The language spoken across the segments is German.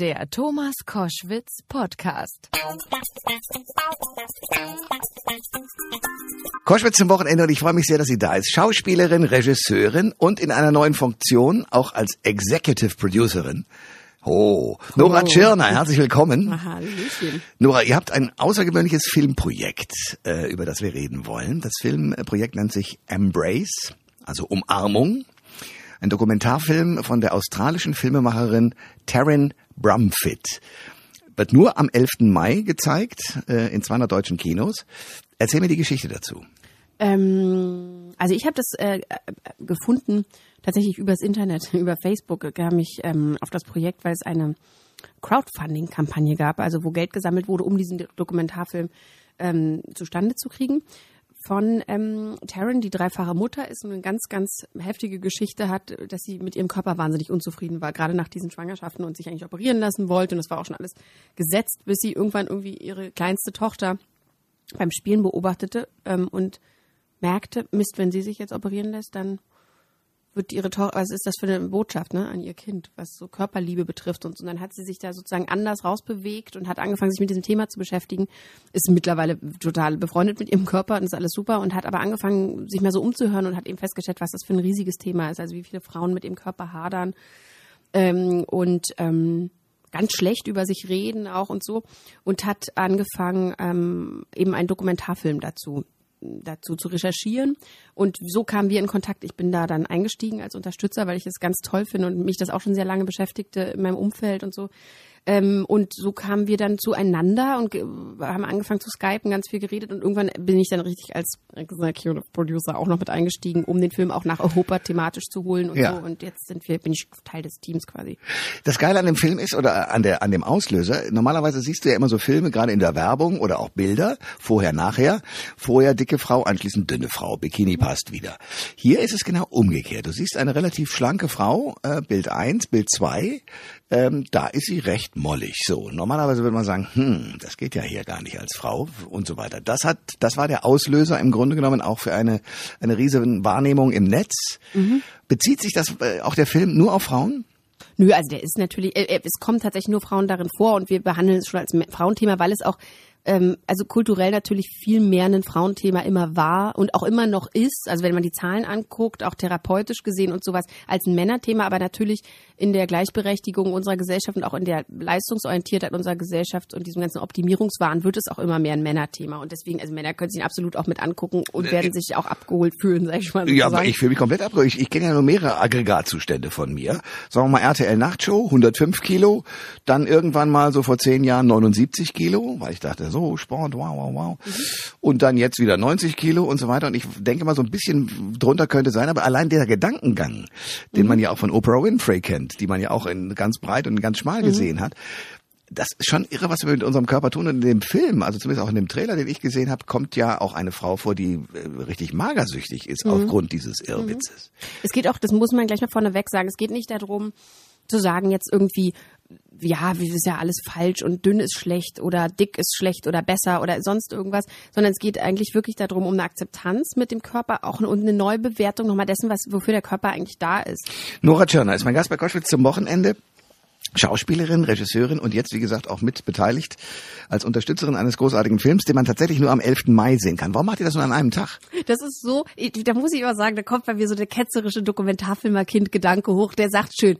Der Thomas Koschwitz Podcast. Koschwitz zum Wochenende und ich freue mich sehr, dass sie da ist. Schauspielerin, Regisseurin und in einer neuen Funktion auch als Executive Producerin. Oh, Nora Tschirner, herzlich willkommen. Hallöchen. Nora, ihr habt ein außergewöhnliches Filmprojekt, äh, über das wir reden wollen. Das Filmprojekt nennt sich Embrace, also Umarmung. Ein Dokumentarfilm von der australischen Filmemacherin Taryn Brumfitt. Wird nur am 11. Mai gezeigt, äh, in 200 deutschen Kinos. Erzähl mir die Geschichte dazu. Ähm, also ich habe das äh, äh, gefunden tatsächlich übers Internet, über Facebook kam ich ähm, auf das Projekt, weil es eine Crowdfunding-Kampagne gab, also wo Geld gesammelt wurde, um diesen Dokumentarfilm ähm, zustande zu kriegen von ähm, Taryn, die dreifache Mutter ist und eine ganz, ganz heftige Geschichte hat, dass sie mit ihrem Körper wahnsinnig unzufrieden war, gerade nach diesen Schwangerschaften und sich eigentlich operieren lassen wollte. Und das war auch schon alles gesetzt, bis sie irgendwann irgendwie ihre kleinste Tochter beim Spielen beobachtete ähm, und merkte, Mist, wenn sie sich jetzt operieren lässt, dann wird ihre Tochter, was ist das für eine Botschaft, ne, an ihr Kind, was so Körperliebe betrifft und so. Und dann hat sie sich da sozusagen anders rausbewegt und hat angefangen, sich mit diesem Thema zu beschäftigen. Ist mittlerweile total befreundet mit ihrem Körper und ist alles super und hat aber angefangen, sich mal so umzuhören und hat eben festgestellt, was das für ein riesiges Thema ist. Also wie viele Frauen mit ihrem Körper hadern ähm, und ähm, ganz schlecht über sich reden auch und so und hat angefangen, ähm, eben einen Dokumentarfilm dazu dazu zu recherchieren. Und so kamen wir in Kontakt. Ich bin da dann eingestiegen als Unterstützer, weil ich es ganz toll finde und mich das auch schon sehr lange beschäftigte in meinem Umfeld und so. Ähm, und so kamen wir dann zueinander und haben angefangen zu skypen, ganz viel geredet und irgendwann bin ich dann richtig als Executive Producer auch noch mit eingestiegen, um den Film auch nach Europa thematisch zu holen und Ja. so. Und jetzt sind wir, bin ich Teil des Teams quasi. Das Geile an dem Film ist, oder an der, an dem Auslöser, normalerweise siehst du ja immer so Filme, gerade in der Werbung oder auch Bilder, vorher, nachher, vorher dicke Frau, anschließend dünne Frau, Bikini passt wieder. Hier ist es genau umgekehrt. Du siehst eine relativ schlanke Frau, äh, Bild 1, Bild 2, ähm, da ist sie recht mollig. So, normalerweise würde man sagen, hm, das geht ja hier gar nicht als Frau und so weiter. Das hat, das war der Auslöser im Grunde genommen auch für eine, eine riesige Wahrnehmung im Netz. Bezieht sich das, äh, auch der Film nur auf Frauen? Nö, also der ist natürlich, äh, äh, es kommen tatsächlich nur Frauen darin vor und wir behandeln es schon als Frauenthema, weil es auch ähm, also kulturell natürlich viel mehr ein Frauenthema immer war und auch immer noch ist. Also wenn man die Zahlen anguckt, auch therapeutisch gesehen und sowas, als ein Männerthema, aber natürlich in der Gleichberechtigung unserer Gesellschaft und auch in der Leistungsorientiertheit unserer Gesellschaft und diesem ganzen Optimierungswahn wird es auch immer mehr ein Männerthema. Und deswegen, also Männer können sich ihn absolut auch mit angucken und werden sich auch abgeholt fühlen, sag ich mal. Ja, aber ich fühle mich komplett abgeholt. Ich, ich kenne ja nur mehrere Aggregatzustände von mir. Sagen wir mal RTL Nachtshow, 105 Kilo. Dann irgendwann mal so vor zehn Jahren 79 Kilo, weil ich dachte, so Sport, wow, wow, wow. Und dann jetzt wieder 90 Kilo und so weiter. Und ich denke mal, so ein bisschen drunter könnte sein. Aber allein der Gedankengang, den man ja auch von Oprah Winfrey kennt, die man ja auch in ganz breit und ganz schmal gesehen hat, das ist schon irre, was wir mit unserem Körper tun. Und in dem Film, also zumindest auch in dem Trailer, den ich gesehen habe, kommt ja auch eine Frau vor, die äh, richtig magersüchtig ist aufgrund dieses Irrwitzes. Es geht auch, das muss man gleich mal vorneweg sagen, es geht nicht darum zu sagen jetzt irgendwie, ja, wie ist ja alles falsch und dünn ist schlecht oder dick ist schlecht oder besser oder sonst irgendwas, sondern es geht eigentlich wirklich darum, um eine Akzeptanz mit dem Körper auch und eine Neubewertung nochmal dessen, was, wofür der Körper eigentlich da ist. Nora Tschirner ist mein Gast bei Koschwitz zum Wochenende. Schauspielerin, Regisseurin und jetzt, wie gesagt, auch mit beteiligt als Unterstützerin eines großartigen Films, den man tatsächlich nur am 11. Mai sehen kann. Warum macht ihr das nur an einem Tag? Das ist so, da muss ich immer sagen, da kommt bei mir so der ketzerische Dokumentarfilmer-Kind-Gedanke hoch, der sagt schön,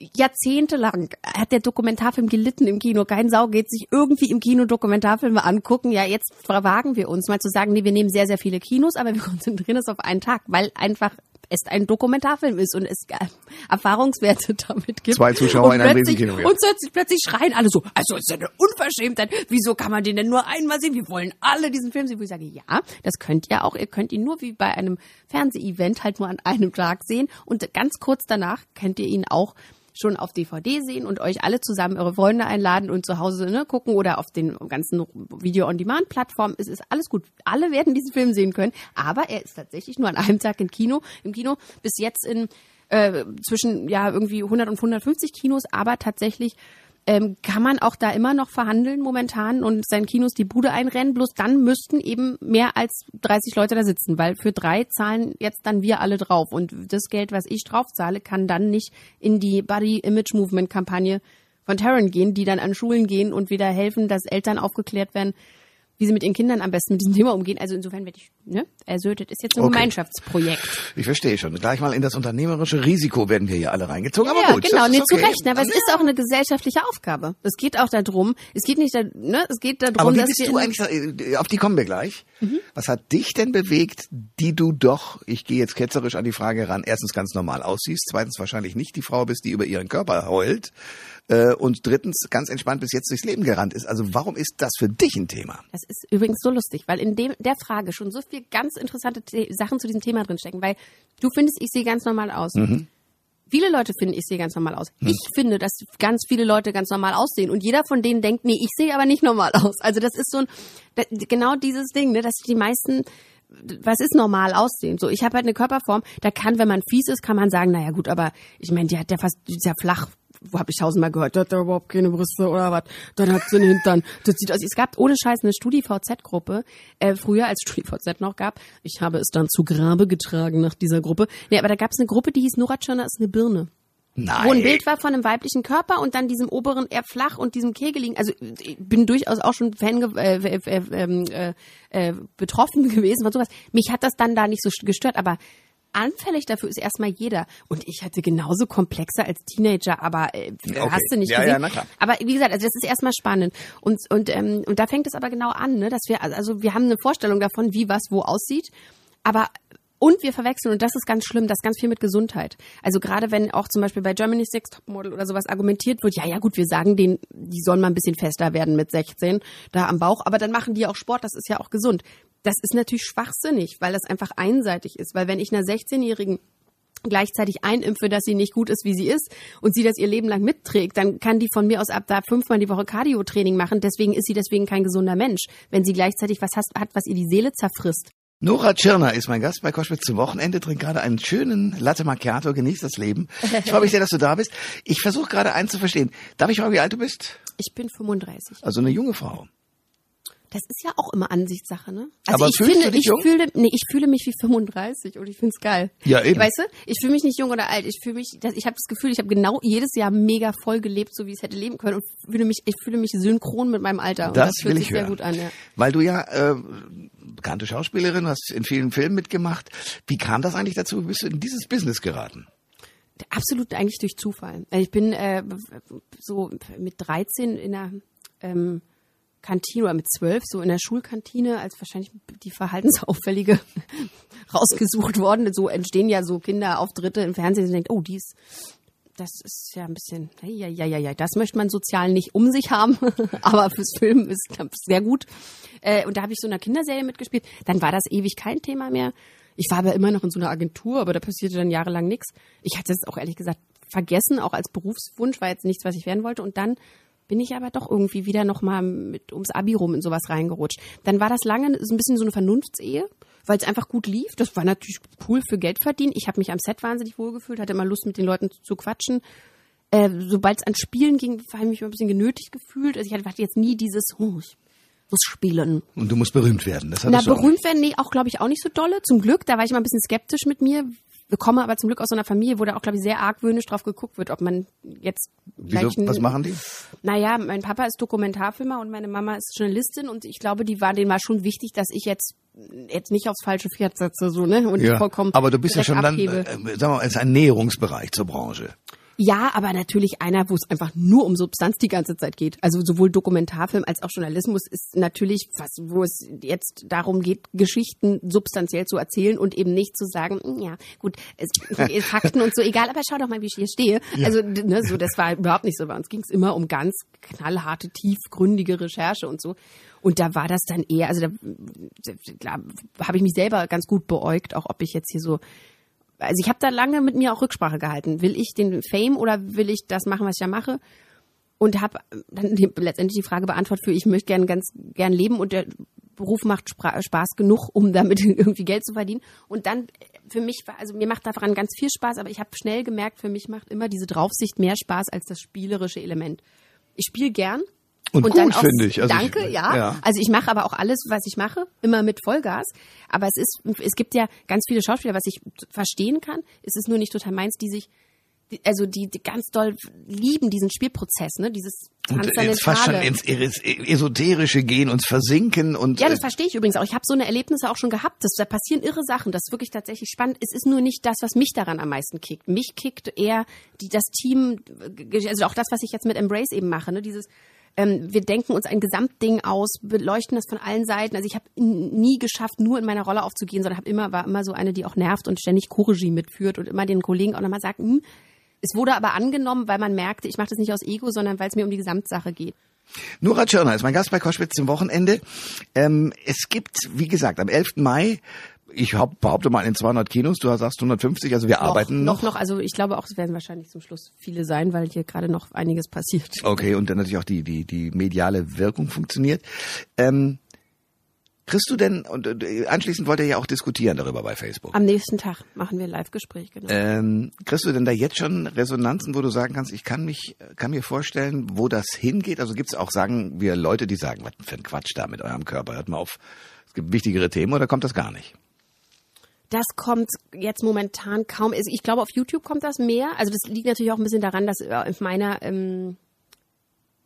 jahrzehntelang hat der Dokumentarfilm gelitten im Kino. Kein Sau geht sich irgendwie im Kino Dokumentarfilme angucken. Ja, jetzt wagen wir uns mal zu sagen, nee, wir nehmen sehr, sehr viele Kinos, aber wir konzentrieren uns auf einen Tag, weil einfach es ein Dokumentarfilm ist und es äh, Erfahrungswerte damit gibt. Zwei Zuschauer und in einem Riesenkino, ja. Und plötzlich, plötzlich schreien alle so, also ist ja eine Unverschämtheit. Wieso kann man den denn nur einmal sehen? Wir wollen alle diesen Film sehen. Wo ich sage, ja, das könnt ihr auch. Ihr könnt ihn nur wie bei einem Fernseh-Event halt nur an einem Tag sehen. Und ganz kurz danach könnt ihr ihn auch schon auf DVD sehen und euch alle zusammen eure Freunde einladen und zu Hause ne, gucken oder auf den ganzen Video-on-Demand-Plattformen. Es ist alles gut. Alle werden diesen Film sehen können. Aber er ist tatsächlich nur an einem Tag im Kino. Im Kino bis jetzt in äh, zwischen ja irgendwie 100 und 150 Kinos, aber tatsächlich ähm, kann man auch da immer noch verhandeln momentan und seinen Kinos die Bude einrennen. Bloß dann müssten eben mehr als 30 Leute da sitzen, weil für drei zahlen jetzt dann wir alle drauf. Und das Geld, was ich drauf zahle, kann dann nicht in die Body Image Movement Kampagne von Taryn gehen, die dann an Schulen gehen und wieder helfen, dass Eltern aufgeklärt werden, wie sie mit ihren Kindern am besten mit diesem Thema umgehen. Also insofern werde ich, ne, also das ist jetzt ein Okay. Gemeinschaftsprojekt. Ich verstehe schon. Gleich mal in das unternehmerische Risiko werden wir hier alle reingezogen. Aber ja, gut, genau, das nee, ist zu okay. Recht, ne, aber es ist auch eine gesellschaftliche Aufgabe. Es geht auch darum, es geht nicht, da, ne, es geht darum, Aber wie dass bist wir du eigentlich, äh, auf die kommen wir gleich. Was hat dich denn bewegt, die du doch, ich gehe jetzt ketzerisch an die Frage ran, erstens ganz normal aussiehst, zweitens wahrscheinlich nicht die Frau bist, die über ihren Körper heult äh, und drittens ganz entspannt bis jetzt durchs Leben gerannt ist. Also warum ist das für dich ein Thema? Das ist übrigens so lustig, weil in dem, der Frage schon so viel ganz interessante The Sachen zu diesem Thema drinstecken, weil du findest, ich sehe ganz normal aus. Viele Leute finden, ich sehe ganz normal aus. Ich finde, dass ganz viele Leute ganz normal aussehen und jeder von denen denkt, nee, ich sehe aber nicht normal aus. Also das ist so ein, da, genau dieses Ding, ne, dass die meisten was ist normal aussehen? So, ich habe halt eine Körperform, da kann, wenn man fies ist, kann man sagen, naja gut, aber ich meine, die hat ja fast, die ist ja flach, habe ich tausendmal gehört, die hat ja überhaupt keine Brüste oder was, dann hat sie einen Hintern, das sieht aus, es gab ohne Scheiß eine StudiVZ-Gruppe, äh, früher als StudiVZ noch gab, ich habe es dann zu Grabe getragen nach dieser Gruppe, nee, aber da gab es eine Gruppe, die hieß Nora Tschirner ist eine Birne Nein. wo ein Bild war von einem weiblichen Körper und dann diesem oberen eher flach und diesem kegeligen. Also ich bin durchaus auch schon Fan äh, äh, äh, äh, betroffen gewesen von sowas. Mich hat das dann da nicht so gestört, aber anfällig dafür ist erstmal jeder. Und ich hatte genauso Komplexe als Teenager, aber äh, Okay. hast du nicht Ja, gesehen. ja, na klar. Aber wie gesagt, also das ist erstmal spannend. Und, und, ähm, und da fängt es aber genau an, ne, dass wir, also wir haben eine Vorstellung davon, wie was wo aussieht. Aber und wir verwechseln, und das ist ganz schlimm, das ganz viel mit Gesundheit. Also gerade wenn auch zum Beispiel bei Germany's Next Topmodel oder sowas argumentiert wird, ja, ja gut, wir sagen denen, die sollen mal ein bisschen fester werden mit 16, da am Bauch, aber dann machen die auch Sport, das ist ja auch gesund. Das ist natürlich schwachsinnig, weil das einfach einseitig ist. Weil wenn ich einer 16-Jährigen gleichzeitig einimpfe, dass sie nicht gut ist, wie sie ist und sie das ihr Leben lang mitträgt, dann kann die von mir aus ab da fünfmal die Woche Cardio-Training machen. Deswegen ist sie deswegen kein gesunder Mensch, wenn sie gleichzeitig was hat, was ihr die Seele zerfrisst. Nora Tschirner ist mein Gast bei Koschwitz zum Wochenende, trinkt gerade einen schönen Latte Macchiato, genießt das Leben. Ich freue mich sehr, dass du da bist. Ich versuche gerade eins zu verstehen. Darf ich fragen, wie alt du bist? Ich bin 35. Also eine junge Frau. Das ist ja auch immer Ansichtssache, ne? Also Aber ich fühlst finde, du dich ich jung? fühle, nee, ich fühle mich wie 35 und ich finde es geil. Ja, eben. Weißt du, ich fühle mich nicht jung oder alt. Ich fühle mich, ich habe das Gefühl, ich habe genau jedes Jahr mega voll gelebt, so wie es hätte leben können und fühle mich, ich fühle mich synchron mit meinem Alter. Und Das, das, fühlt sich ich sehr hören. gut an, ja. Weil du ja äh, bekannte Schauspielerin, hast in vielen Filmen mitgemacht. Wie kam das eigentlich dazu? Wie bist du in dieses Business geraten? Absolut eigentlich durch Zufall. Also Ich bin äh, so mit 13 in der ähm, Kantine oder mit 12 so in der Schulkantine als wahrscheinlich die verhaltensauffällige rausgesucht worden. So entstehen ja so Kinderauftritte im Fernsehen und denkt, oh, die ist das ist ja ein bisschen, ja, ja, ja, ja, das möchte man sozial nicht um sich haben, aber fürs Film ist ich, sehr gut. Äh, und da habe ich so in einer Kinderserie mitgespielt. Dann war das ewig kein Thema mehr. Ich war aber immer noch in so einer Agentur, aber da passierte dann jahrelang nichts. Ich hatte es auch ehrlich gesagt vergessen, auch als Berufswunsch, war jetzt nichts, was ich werden wollte. Und dann bin ich aber doch irgendwie wieder noch mal mit ums Abi rum in sowas reingerutscht. Dann war das lange so ein bisschen so eine Vernunftsehe, weil es einfach gut lief. Das war natürlich cool für Geld verdienen. Ich habe mich am Set wahnsinnig wohlgefühlt, hatte immer Lust mit den Leuten zu quatschen. Äh, Sobald es an Spielen ging, habe ich mich immer ein bisschen genötigt gefühlt. Also ich hatte jetzt nie dieses, oh, ich muss spielen. Und du musst berühmt werden. Das Na, berühmt werden, nee, auch glaube ich auch nicht so dolle. Zum Glück, da war ich mal ein bisschen skeptisch mit mir. Wir kommen aber zum Glück aus so einer Familie, wo da auch, glaube ich, sehr argwöhnisch drauf geguckt wird, ob man jetzt Wieso? gleich ein- Was machen die? naja, mein Papa ist Dokumentarfilmer und meine Mama ist Journalistin und ich glaube, die war denen war schon wichtig, dass ich jetzt jetzt nicht aufs falsche Pferd setze, so, ne? Und Ja. vollkommen. Aber du bist ja schon dann, abhebe. äh, sagen wir mal, ein Näherungsbereich zur Branche. Ja, aber natürlich einer, wo es einfach nur um Substanz die ganze Zeit geht. Also sowohl Dokumentarfilm als auch Journalismus ist natürlich was, wo es jetzt darum geht, Geschichten substanziell zu erzählen und eben nicht zu sagen, "Hm, ja, gut, es, Fakten und so, egal, aber schau doch mal, wie ich hier stehe. Also, ne, so, das war überhaupt nicht so. Bei uns ging es immer um ganz knallharte, tiefgründige Recherche und so. Und da war das dann eher, also da, da habe ich mich selber ganz gut beäugt, auch ob ich jetzt hier so also ich habe da lange mit mir auch Rücksprache gehalten. Will ich den Fame oder will ich das machen, was ich da mache? Und habe dann letztendlich die Frage beantwortet für, ich möchte gern ganz gern leben und der Beruf macht Spaß genug, um damit irgendwie Geld zu verdienen. Und dann für mich also mir macht daran ganz viel Spaß, aber ich habe schnell gemerkt, für mich macht immer diese Draufsicht mehr Spaß als das spielerische Element. Ich spiele gern. Und dann gut, finde ich. Also danke, ich- ja. ja. Also ich mache aber auch alles, was ich mache, immer mit Vollgas. Aber es ist, es gibt ja ganz viele Schauspieler, was ich verstehen kann. Es ist nur nicht total meins, die sich also die, die ganz doll lieben diesen Spielprozess, ne? Dieses und jetzt fast schon ins Esoterische gehen, uns versinken und. Ja, das verstehe ich übrigens auch. Ich habe so eine Erlebnisse auch schon gehabt. dass da passieren irre Sachen. Das ist wirklich tatsächlich spannend. Es ist nur nicht das, was mich daran am meisten kickt. Mich kickt eher die, das Team, also auch das, was ich jetzt mit Embrace eben mache, ne? Dieses ähm, wir denken uns ein Gesamtding aus, beleuchten das von allen Seiten. Also ich habe nie geschafft, nur in meiner Rolle aufzugehen, sondern habe immer war immer so eine, die auch nervt und ständig Co-Regie mitführt und immer den Kollegen auch nochmal sagt, hm, es wurde aber angenommen, weil man merkte, ich mache das nicht aus Ego, sondern weil es mir um die Gesamtsache geht. Nora Tschirner ist mein Gast bei Koschwitz zum Wochenende. Ähm, es gibt, wie gesagt, am 11. Mai ich hab, behaupte mal in 200 Kinos, du sagst 150, also wir noch, arbeiten noch. Noch, noch, also ich glaube auch, es werden wahrscheinlich zum Schluss viele sein, weil hier gerade noch einiges passiert. Okay, und dann natürlich auch die, die, die mediale Wirkung funktioniert. Ähm, Kriegst du denn, und anschließend wollt ihr ja auch diskutieren darüber bei Facebook. Am nächsten Tag machen wir Live-Gespräch, genau. Ähm, kriegst du denn da jetzt schon Resonanzen, wo du sagen kannst, ich kann mich, kann mir vorstellen, wo das hingeht? Also gibt es auch, sagen wir, Leute, die sagen, was für ein Quatsch da mit eurem Körper, hört mal auf, es gibt wichtigere Themen oder kommt das gar nicht? Das kommt jetzt momentan kaum. Also ich glaube, auf YouTube kommt das mehr. Also das liegt natürlich auch ein bisschen daran, dass äh, auf meiner ähm,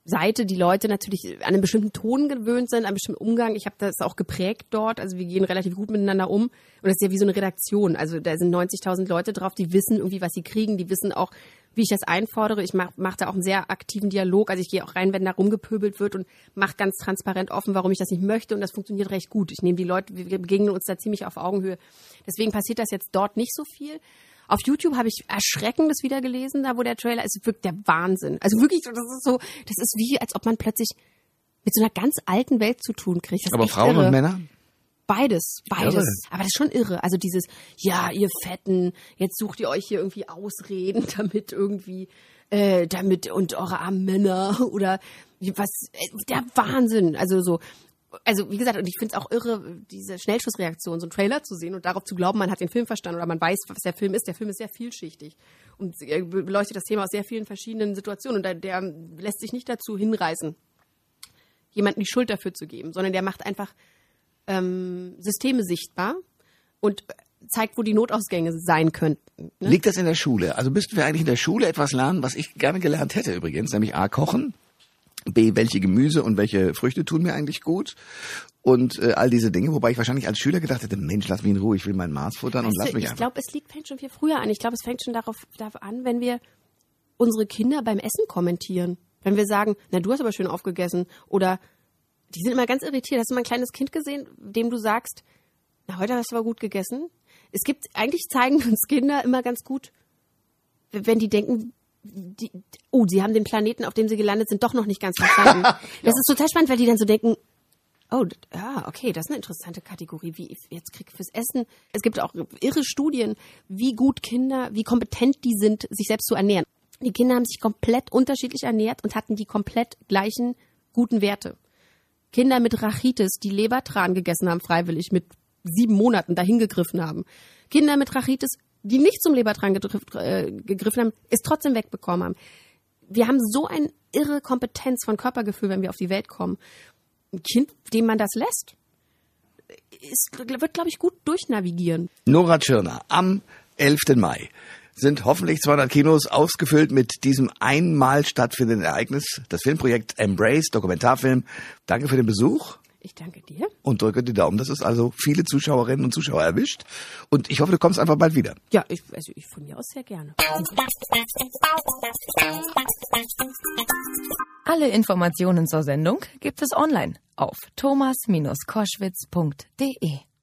Seite die Leute natürlich an einen bestimmten Ton gewöhnt sind, an einen bestimmten Umgang. Ich habe das auch geprägt dort. Also wir gehen relativ gut miteinander um. Und das ist ja wie so eine Redaktion. Also da sind 90.000 Leute drauf, die wissen irgendwie, was sie kriegen. Die wissen auch, wie ich das einfordere. Ich mache mach da auch einen sehr aktiven Dialog. Also ich gehe auch rein, wenn da rumgepöbelt wird und mache ganz transparent offen, warum ich das nicht möchte. Und das funktioniert recht gut. Ich nehme die Leute, wir begegnen uns da ziemlich auf Augenhöhe. Deswegen passiert das jetzt dort nicht so viel. Auf YouTube habe ich Erschreckendes wieder gelesen, da wo der Trailer ist, wirkt der Wahnsinn. Also wirklich, das ist so, das ist wie, als ob man plötzlich mit so einer ganz alten Welt zu tun kriegt. Aber Frauen irre. und Männer? Beides, beides. Irre. Aber das ist schon irre. Also dieses, ja, ihr Fetten, jetzt sucht ihr euch hier irgendwie Ausreden, damit irgendwie, äh, damit und eure armen Männer oder was, äh, der Wahnsinn. Also so, also wie gesagt, und ich finde es auch irre, diese Schnellschussreaktion, so einen Trailer zu sehen und darauf zu glauben, man hat den Film verstanden oder man weiß, was der Film ist. Der Film ist sehr vielschichtig und beleuchtet das Thema aus sehr vielen verschiedenen Situationen und der, der lässt sich nicht dazu hinreißen, jemanden die Schuld dafür zu geben, sondern der macht einfach ähm, Systeme sichtbar und zeigt, wo die Notausgänge sein könnten. Ne? Liegt das in der Schule? Also müssten wir eigentlich in der Schule etwas lernen, was ich gerne gelernt hätte übrigens, nämlich A, kochen B, welche Gemüse und welche Früchte tun mir eigentlich gut und äh, all diese Dinge, wobei ich wahrscheinlich als Schüler gedacht hätte, Mensch, lass mich in Ruhe, ich will mein Maß futtern weißt und lass du, mich. Ich glaube, es liegt, fängt schon viel früher an. Ich glaube, es fängt schon darauf, darauf an, wenn wir unsere Kinder beim Essen kommentieren. Wenn wir sagen, na, du hast aber schön aufgegessen oder die sind immer ganz irritiert. Hast du mal ein kleines Kind gesehen, dem du sagst, na, heute hast du aber gut gegessen? Es gibt, eigentlich zeigen uns Kinder immer ganz gut, wenn die denken, die, oh, sie haben den Planeten, auf dem sie gelandet sind, doch noch nicht ganz verstanden. Das ja. ist total spannend, weil die dann so denken, oh, ja, okay, das ist eine interessante Kategorie, wie jetzt krieg fürs Essen. Es gibt auch irre Studien, wie gut Kinder, wie kompetent die sind, sich selbst zu ernähren. Die Kinder haben sich komplett unterschiedlich ernährt und hatten die komplett gleichen guten Werte. Kinder mit Rachitis, die Lebertran gegessen haben, freiwillig mit sieben Monaten dahin gegriffen haben. Kinder mit Rachitis die nicht zum Lebertran äh, gegriffen haben, es trotzdem wegbekommen haben. Wir haben so eine irre Kompetenz von Körpergefühl, wenn wir auf die Welt kommen. Ein Kind, dem man das lässt, ist, wird, glaube ich, gut durchnavigieren. Nora Tschirner am 11. Mai sind hoffentlich 200 Kinos ausgefüllt mit diesem einmal stattfindenden Ereignis, das Filmprojekt Embrace, Dokumentarfilm. Danke für den Besuch. Ich danke dir. Und drücke die Daumen, dass es also viele Zuschauerinnen und Zuschauer erwischt. Und ich hoffe, du kommst einfach bald wieder. Ja, ich, also ich von mir aus sehr gerne. Alle Informationen zur Sendung gibt es online auf thomas-koschwitz.de.